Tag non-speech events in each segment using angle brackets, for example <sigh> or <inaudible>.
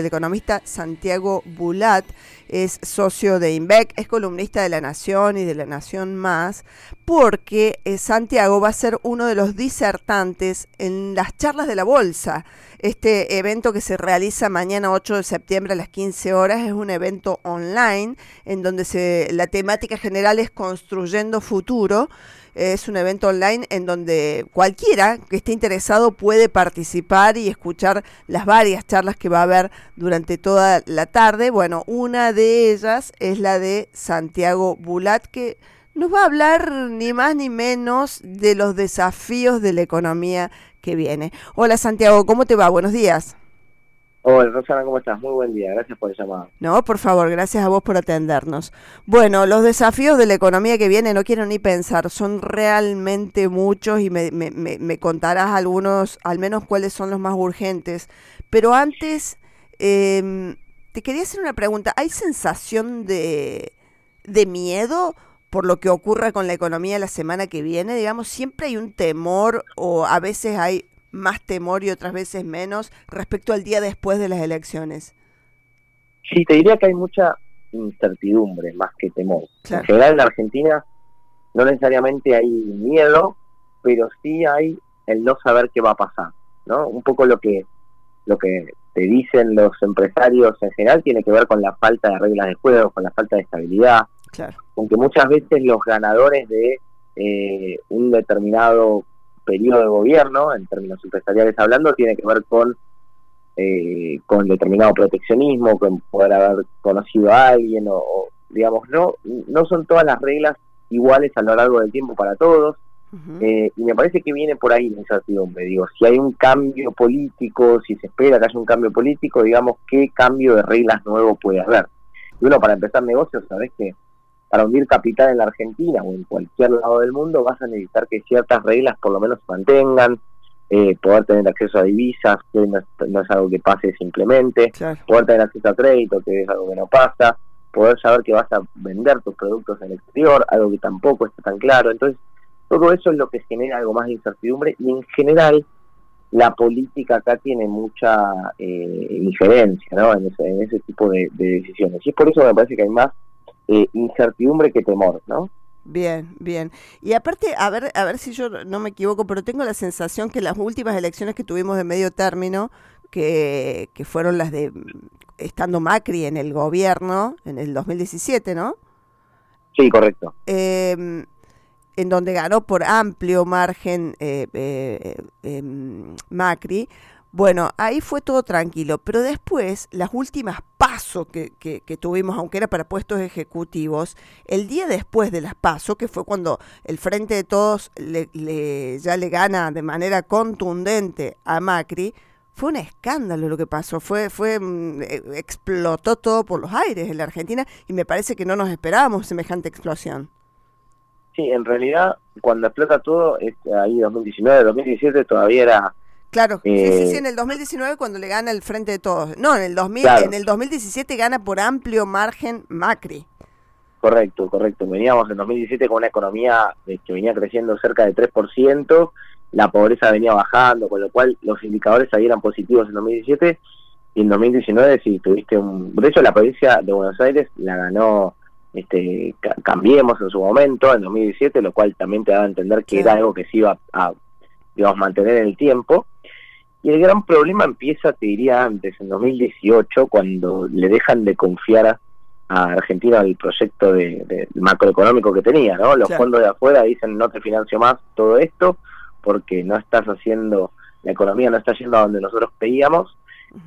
El economista Santiago Bulat es socio de INVEC, es columnista de La Nación y de La Nación Más, porque eh, Santiago va a ser uno de los disertantes en las charlas de la Bolsa. Este evento que se realiza mañana 8 de septiembre a las 15 horas es un evento online en donde se, la temática general es construyendo futuro es un evento online en donde cualquiera que esté interesado puede participar y escuchar las varias charlas que va a haber durante toda la tarde. Bueno, una de ellas es la de Santiago Bulat, que nos va a hablar ni más ni menos de los desafíos de la economía que viene. Hola Santiago, ¿cómo te va? Buenos días. Hola Rosana, ¿cómo estás? Muy buen día, gracias por el llamado. No, por favor, gracias a vos por atendernos. Bueno, los desafíos de la economía que viene, no quiero ni pensar, son realmente muchos y me, me, me contarás algunos, al menos cuáles son los más urgentes. Pero antes, eh, te quería hacer una pregunta. ¿Hay sensación de, de miedo por lo que ocurra con la economía la semana que viene? Digamos, siempre hay un temor o a veces hay más temor y otras veces menos respecto al día después de las elecciones? Sí, te diría que hay mucha incertidumbre más que temor. En general en Argentina no necesariamente hay miedo, pero sí hay el no saber qué va a pasar, ¿no? Un poco lo que lo que te dicen los empresarios en general tiene que ver con la falta de reglas de juego, con la falta de estabilidad, claro. aunque muchas veces los ganadores de eh, un determinado periodo de gobierno, en términos empresariales hablando, tiene que ver con, eh, con determinado proteccionismo, con poder haber conocido a alguien, o, digamos, no, no son todas las reglas iguales a lo largo del tiempo para todos. Eh, y me parece que viene por ahí la incertidumbre. Digo, si hay un cambio político, si se espera que haya un cambio político, digamos, ¿qué cambio de reglas nuevo puede haber? Y uno, para empezar negocios, sabes que para hundir capital en la Argentina o en cualquier lado del mundo vas a necesitar que ciertas reglas por lo menos se mantengan, eh, poder tener acceso a divisas, que no es, algo que pase simplemente, poder tener acceso a crédito, que es algo que no pasa, poder saber que vas a vender tus productos en el exterior, algo que tampoco está tan claro. Entonces, todo eso es lo que genera algo más de incertidumbre y en general la política acá tiene mucha eh, injerencia ¿no? en, ese, en ese tipo de, de decisiones. Y es por eso me parece que hay más eh, incertidumbre que temor, ¿no? Bien, bien. Y aparte, a ver, a ver si yo no me equivoco, pero tengo la sensación que las últimas elecciones que tuvimos de medio término, que, que fueron las de estando Macri en el gobierno en el 2017, ¿no? Sí, correcto. Em, en donde ganó por amplio margen eh, eh, em, Macri, bueno, ahí fue todo tranquilo, pero después, las últimas pasos que, que, tuvimos, aunque era para puestos ejecutivos, el día después de las pasos, que fue cuando el Frente de Todos le, ya le gana de manera contundente a Macri, fue un escándalo lo que pasó, fue, fue mm, eh, explotó todo por los aires en la Argentina y me parece que no nos esperábamos semejante explosión. Sí, en realidad cuando explota todo, ahí 2019, 2017 todavía era Claro, sí, sí, sí, eh, en el 2019 cuando le gana el frente de todos. No, en el, 2000, en el 2017 gana por amplio margen Macri. Correcto, correcto. Veníamos en 2017 con una economía que venía creciendo cerca de 3%, la pobreza venía bajando, con lo cual los indicadores ahí eran positivos en 2017 y en 2019 sí tuviste un... De hecho, la provincia de Buenos Aires la ganó este Cambiemos en su momento, en 2017, lo cual también te daba a entender que era algo que se iba a, digamos, mantener en el tiempo. Y el gran problema empieza, te diría antes, en 2018, cuando le dejan de confiar a Argentina el proyecto de, macroeconómico que tenía, ¿no? Los fondos de afuera dicen no te financio más todo esto porque no estás haciendo, la economía no está yendo a donde nosotros pedíamos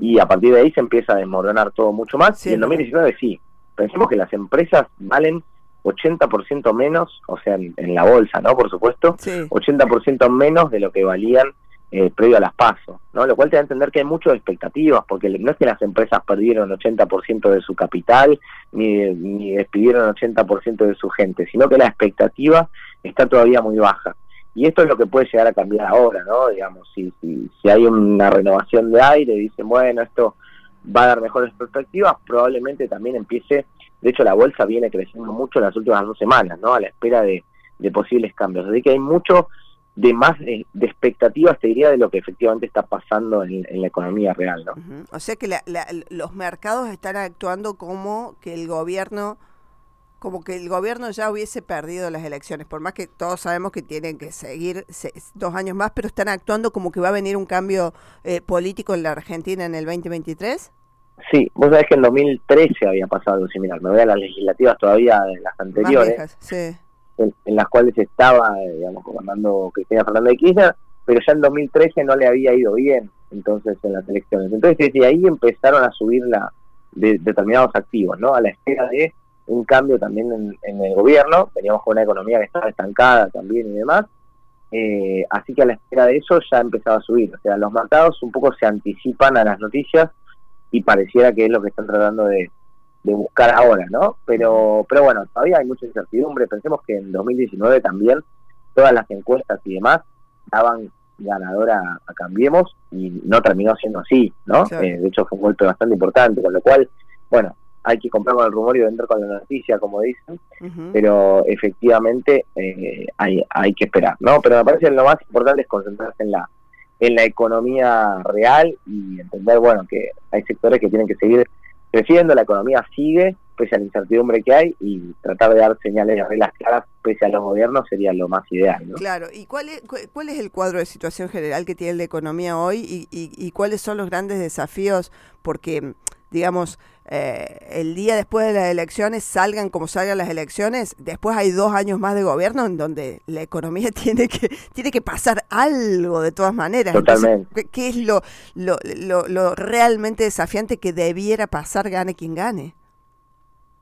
y a partir de ahí se empieza a desmoronar todo mucho más. y en 2019 sí, pensemos que las empresas valen 80% menos, o sea, en, la bolsa, ¿no? Por supuesto, 80% menos de lo que valían eh, previo a las pasos, ¿no? Lo cual te da a entender que hay muchas expectativas, porque no es que las empresas perdieron 80% de su capital, ni, ni despidieron 80% de su gente, sino que la expectativa está todavía muy baja. Y esto es lo que puede llegar a cambiar ahora, ¿no? Digamos, si, si, si hay una renovación de aire, dicen, bueno, esto va a dar mejores perspectivas, probablemente también empiece, de hecho la bolsa viene creciendo mucho en las últimas dos semanas, ¿no? A la espera de, de posibles cambios. Así que hay mucho de más de, expectativas, te diría, de lo que efectivamente está pasando en, la economía real. ¿no? O sea que los mercados están actuando como que el gobierno como que el gobierno ya hubiese perdido las elecciones, por más que todos sabemos que tienen que seguir dos años más, pero están actuando como que va a venir un cambio eh, político en la Argentina en el 2023. Sí, vos sabés que en 2013 había pasado algo similar, me voy a las legislativas todavía de las anteriores, sí en, las cuales estaba, digamos, gobernando Cristina Fernández de Kirchner, pero ya en 2013 no le había ido bien, entonces, en las elecciones. Entonces, desde ahí empezaron a subir la, de, determinados activos, ¿no? A la espera de un cambio también en, el gobierno, veníamos con una economía que estaba estancada también y demás, eh, así que a la espera de eso ya empezaba a subir, o sea, los mercados un poco se anticipan a las noticias y pareciera que es lo que están tratando de, de buscar ahora, ¿no? Pero, pero bueno, todavía hay mucha incertidumbre. Pensemos que en 2019 también todas las encuestas y demás daban ganadora a Cambiemos y no terminó siendo así, ¿no? Eh, de hecho fue un golpe bastante importante, con lo cual, bueno, hay que comprar con el rumor y vender con la noticia, como dicen, pero efectivamente eh, hay, hay que esperar, ¿no? Pero me parece que lo más importante es concentrarse en la en la economía real y entender, bueno, que hay sectores que tienen que seguir creciendo, la economía sigue, pese a la incertidumbre que hay, y tratar de dar señales de reglas claras, pese a los gobiernos, sería lo más ideal. Claro, ¿y cuál es, cuál es el cuadro de situación general que tiene la economía hoy y, y cuáles son los grandes desafíos? Porque digamos, eh, el día después de las elecciones, salgan como salgan las elecciones, después hay dos años más de gobierno en donde la economía <laughs> tiene que, tiene que pasar algo de todas maneras. Totalmente. ¿qué, es lo, lo, lo, realmente desafiante que debiera pasar, gane quien gane?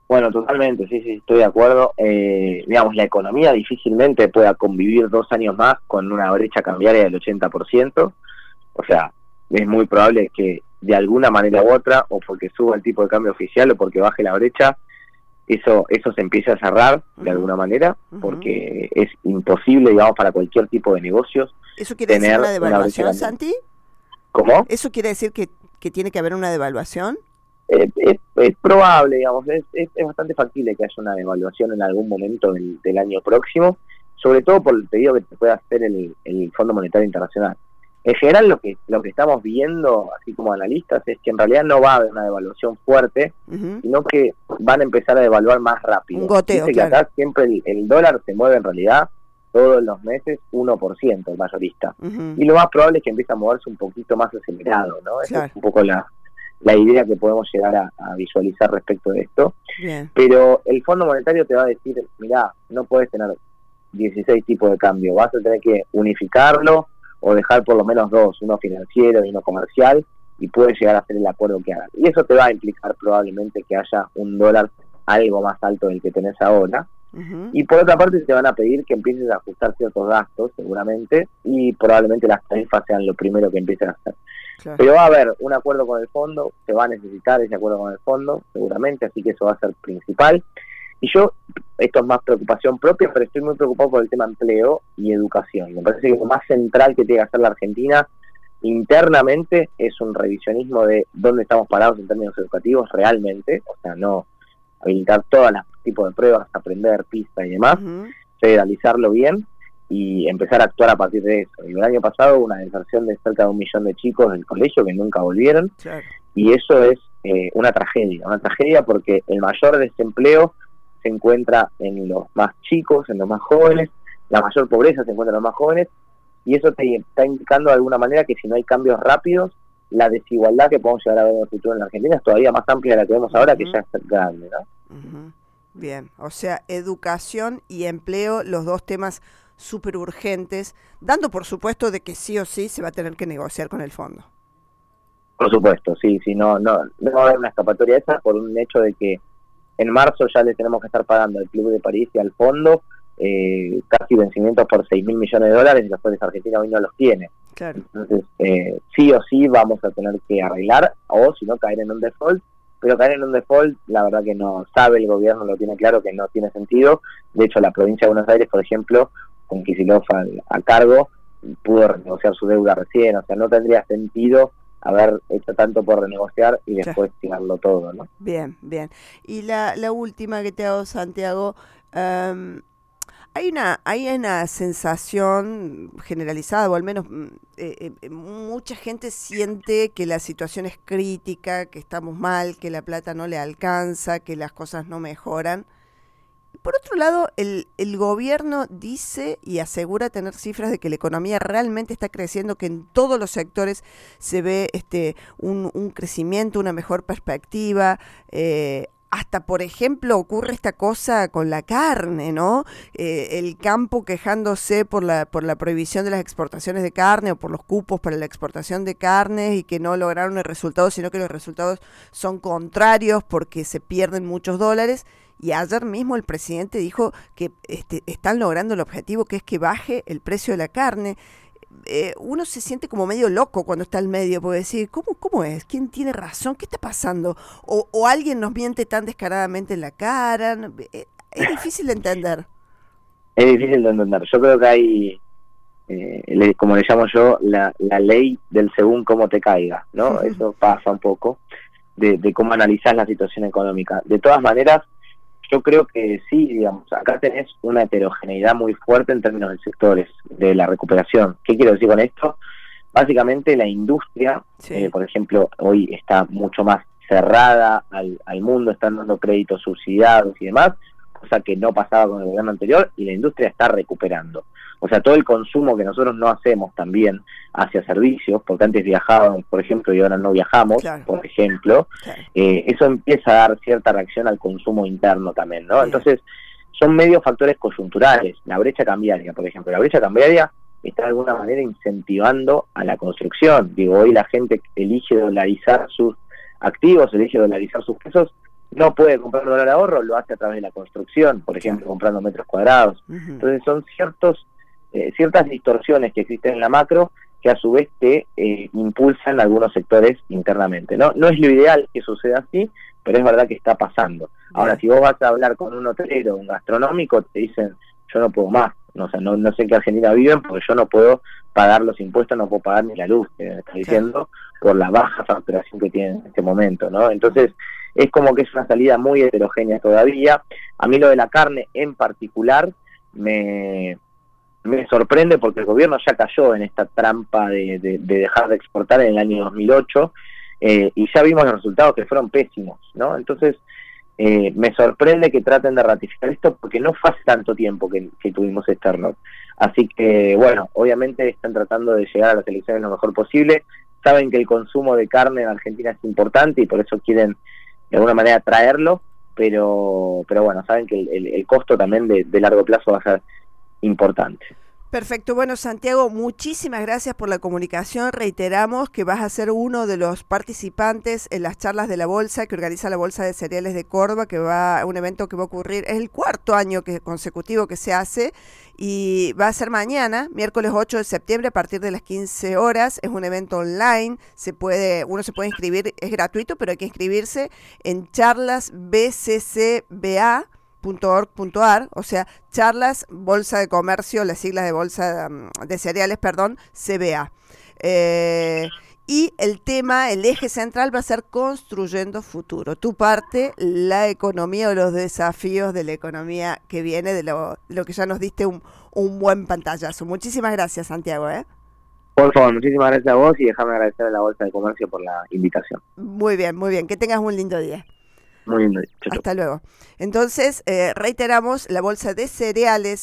Bueno, totalmente, sí, sí, estoy de acuerdo. Eh, digamos, la economía difícilmente pueda convivir dos años más con una brecha cambiaria del 80%. O sea, es muy probable que de alguna manera u otra, o porque suba el tipo de cambio oficial o porque baje la brecha, eso eso se empieza a cerrar de alguna manera, porque es imposible, digamos, para cualquier tipo de negocios. ¿Eso quiere decir una devaluación, Santi? ¿Cómo? ¿Eso quiere decir que, que tiene que haber una devaluación? Eh, es, probable, digamos, es, es, bastante factible que haya una devaluación en algún momento del, del año próximo, sobre todo por el pedido que te puede hacer el, el Fondo Monetario Internacional. En general lo que lo que estamos viendo, así como analistas, es que en realidad no va a haber una devaluación fuerte, sino que van a empezar a devaluar más rápido. Un goteo, que acá siempre el, dólar se mueve en realidad todos los meses 1% el mayorista. Y lo más probable es que empiece a moverse un poquito más acelerado, ¿no? Esa es un poco la, la idea que podemos llegar a, visualizar respecto de esto. Pero el Fondo Monetario te va a decir, mira, no puedes tener 16 tipos de cambio, vas a tener que unificarlo o dejar por lo menos dos, uno financiero y uno comercial, y puedes llegar a hacer el acuerdo que hagan. Y eso te va a implicar probablemente que haya un dólar algo más alto del que tenés ahora. Y por otra parte te van a pedir que empieces a ajustar ciertos gastos, seguramente, y probablemente las tarifas sean lo primero que empiecen a hacer. Pero va a haber un acuerdo con el fondo, se va a necesitar ese acuerdo con el fondo, seguramente, así que eso va a ser principal. Y yo, esto es más preocupación propia, pero estoy muy preocupado por el tema empleo y educación. Me parece que lo más central que tiene que hacer la Argentina internamente es un revisionismo de dónde estamos parados en términos educativos realmente, o sea, no habilitar todos los tipos de pruebas, aprender, pista y demás, federalizarlo bien y empezar a actuar a partir de eso. El año pasado una deserción de cerca de un millón de chicos del colegio que nunca volvieron y eso es eh, una tragedia, una tragedia porque el mayor desempleo se encuentra en los más chicos, en los más jóvenes, la mayor pobreza se encuentra en los más jóvenes, y eso te está indicando de alguna manera que si no hay cambios rápidos, la desigualdad que podemos llegar a ver en el futuro en la Argentina es todavía más amplia de la que vemos ahora, que ya es grande, ¿no? Bien, o sea, educación y empleo, los dos temas súper urgentes, dando por supuesto de que sí o sí se va a tener que negociar con el fondo. Por supuesto, sí, sí, no, no, no va a haber una escapatoria esa por un hecho de que en marzo ya le tenemos que estar pagando al Club de París y al fondo eh, casi vencimientos por 6 mil millones de dólares y los cuales Argentina hoy no los tiene. Entonces, eh, sí o sí vamos a tener que arreglar o si no caer en un default. Pero caer en un default, la verdad que no sabe el gobierno, lo tiene claro que no tiene sentido. De hecho, la provincia de Buenos Aires, por ejemplo, con Kicillof a cargo, pudo renegociar su deuda recién. O sea, no tendría sentido haber hecho tanto por renegociar y después tirarlo todo, ¿no? Bien, bien. Y la, la última que te hago, Santiago, em, Hay una, hay una sensación generalizada, o al menos mm, eh, eh, mucha gente siente que la situación es crítica, que estamos mal, que la plata no le alcanza, que las cosas no mejoran. Por otro lado, el, el, gobierno dice y asegura tener cifras de que la economía realmente está creciendo, que en todos los sectores se ve este, un, crecimiento, una mejor perspectiva. Eh, hasta, por ejemplo, ocurre esta cosa con la carne, ¿no? Eh, el campo quejándose por la, por la prohibición de las exportaciones de carne o por los cupos para la exportación de carne y que no lograron el resultado, sino que los resultados son contrarios porque se pierden muchos dólares. Y ayer mismo el presidente dijo que este, están logrando el objetivo, que es que baje el precio de la carne. Eh, uno se siente como medio loco cuando está al medio, puede decir, ¿cómo, ¿cómo es? ¿Quién tiene razón? ¿Qué está pasando? O, alguien nos miente tan descaradamente en la cara. Eh, es difícil de entender. Es difícil de entender. Yo creo que hay, eh, como le llamo yo, la, la ley del según cómo te caiga, ¿no? Eso pasa un poco de, de cómo analizar la situación económica. De todas maneras, yo creo que sí, digamos, acá tenés una heterogeneidad muy fuerte en términos de sectores de la recuperación. ¿Qué quiero decir con esto? Básicamente la industria, eh, por ejemplo, hoy está mucho más cerrada al, al mundo, están dando créditos subsidiados y demás, cosa que no pasaba con el gobierno anterior y la industria está recuperando. O sea, todo el consumo que nosotros no hacemos también hacia servicios, porque antes viajábamos, por ejemplo, y ahora no viajamos, por ejemplo, eh, eso empieza a dar cierta reacción al consumo interno también, ¿no? Entonces, son medios factores coyunturales. La brecha cambiaria, por ejemplo, la brecha cambiaria está de alguna manera incentivando a la construcción. Digo, hoy la gente elige dolarizar sus activos, elige dolarizar sus pesos no puede comprar dólar ahorro, lo hace a través de la construcción, por ejemplo, comprando metros cuadrados. Entonces son ciertos eh, ciertas distorsiones que existen en la macro que a su vez te eh, impulsan algunos sectores internamente. ¿no? no es lo ideal que suceda así, pero es verdad que está pasando. Ahora, si vos vas a hablar con un hotelero, un gastronómico, te dicen, yo no puedo más, no, sé, no, no sé en qué Argentina viven porque yo no puedo pagar los impuestos, no puedo pagar ni la luz, que está diciendo, por la baja facturación que tienen en este momento, ¿no? Entonces, es como que es una salida muy heterogénea todavía. A mí lo de la carne en particular me, me sorprende porque el gobierno ya cayó en esta trampa de, dejar de exportar en el año 2008 eh, y ya vimos los resultados que fueron pésimos, ¿no? Entonces, eh, me sorprende que traten de ratificar esto porque no fue hace tanto tiempo que, tuvimos este error. Así que, bueno, obviamente están tratando de llegar a las elecciones lo mejor posible. Saben que el consumo de carne en Argentina es importante y por eso quieren de alguna manera traerlo, pero, pero bueno, saben que el, costo también de largo plazo va a ser importante. Perfecto. Bueno, Santiago, muchísimas gracias por la comunicación. Reiteramos que vas a ser uno de los participantes en las charlas de la Bolsa que organiza la Bolsa de Cereales de Córdoba, que va un evento que va a ocurrir, es el cuarto año que, consecutivo que se hace y va a ser mañana, miércoles 8 de septiembre a partir de las 15 horas. Es un evento online, se puede, uno se puede inscribir, es gratuito, pero hay que inscribirse en charlas BCCBA .org.ar, o sea, charlas, bolsa de comercio, las siglas de bolsa mm, de cereales, perdón, CBA. Eh, y el tema, el eje central va a ser construyendo futuro. Tu parte, la economía o los desafíos de la economía que viene, de lo, que ya nos diste un, un buen pantallazo. Muchísimas gracias, Santiago. ¿eh? Por favor, muchísimas gracias a vos y déjame agradecer a la Bolsa de Comercio por la invitación. Muy bien, muy bien. Que tengas un lindo día. Muy lindo. Hasta luego. Entonces, eh, reiteramos, la bolsa de cereales